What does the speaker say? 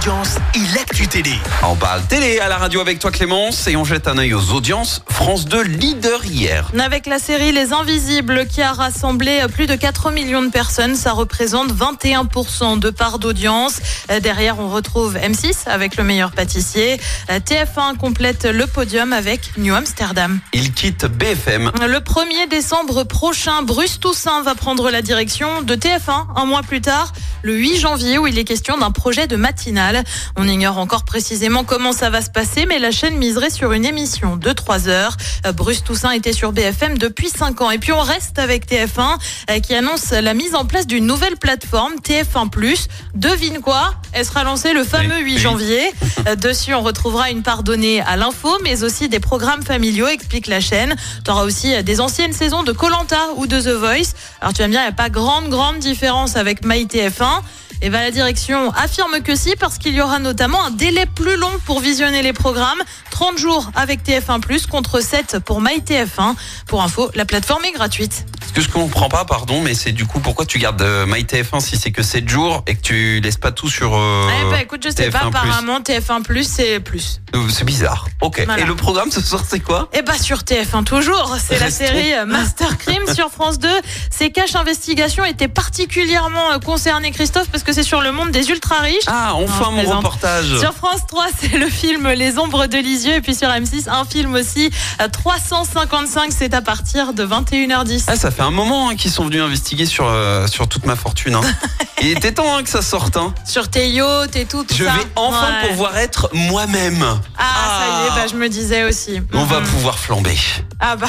audience et l'actu télé. On parle télé à la radio avec toi Clémence et on jette un œil aux audiences. France 2 leader hier. Avec la série Les Invisibles qui a rassemblé plus de 4 millions de personnes, ça représente 21% de part d'audience. Derrière, on retrouve M6 avec le meilleur pâtissier. TF1 complète le podium avec New Amsterdam. Il quitte BFM. Le 1er décembre prochain, Bruce Toussaint va prendre la direction de TF1 un mois plus tard, le 8 janvier, où il est question d'un projet de matinale. On ignore encore précisément comment ça va se passer, mais la chaîne miserait sur une émission de 3 heures. Bruce Toussaint était sur BFM depuis 5 ans. Et puis on reste avec TF1 euh, qui annonce la mise en place d'une nouvelle plateforme, TF1+. Devine quoi? Elle sera lancée le fameux 8 janvier. Euh, dessus, on retrouvera une part donnée à l'info, mais aussi des programmes familiaux, explique la chaîne. Tu auras aussi euh, des anciennes saisons de Colanta ou de The Voice. Alors tu vas me dire, il n'y a pas grande, grande différence avec MyTF1. Et ben la direction affirme que si, parce qu'il y aura notamment un délai plus long pour visionner les programmes, 30 jours avec TF1+, contre 7 pour MyTF1. Pour info, la plateforme est gratuite. Ce que je comprends pas, pardon, mais c'est du coup pourquoi tu gardes euh, MyTF1 si c'est que 7 jours et que tu laisses pas tout sur. Euh, eh ben écoute, je sais pas, TF1+. apparemment TF1+, c'est plus. Euh, C'est bizarre. Ok. Voilà. Et le programme ce soir c'est quoi? Et bah sur TF1 toujours, c'est la série euh, Master Crime sur France 2. Ces caches investigations étaient particulièrement concernées Christophe parce que c'est sur le monde des ultra riches. Ah, enfin mon reportage. Sur France 3, c'est le film Les Ombres de Lisieux. Et puis sur M6, un film aussi. euh, 355, c'est à partir de 21h10. Ah, ça fait un moment hein, qu'ils sont venus investiguer sur, euh, sur toute ma fortune. hein. Il était temps hein, que ça sorte. hein. Sur tes yachts et tout, tout Je ça. vais enfin Ouais. pouvoir être moi-même. Ah, ça y est, bah, je me disais aussi. On va pouvoir flamber. Ah bah.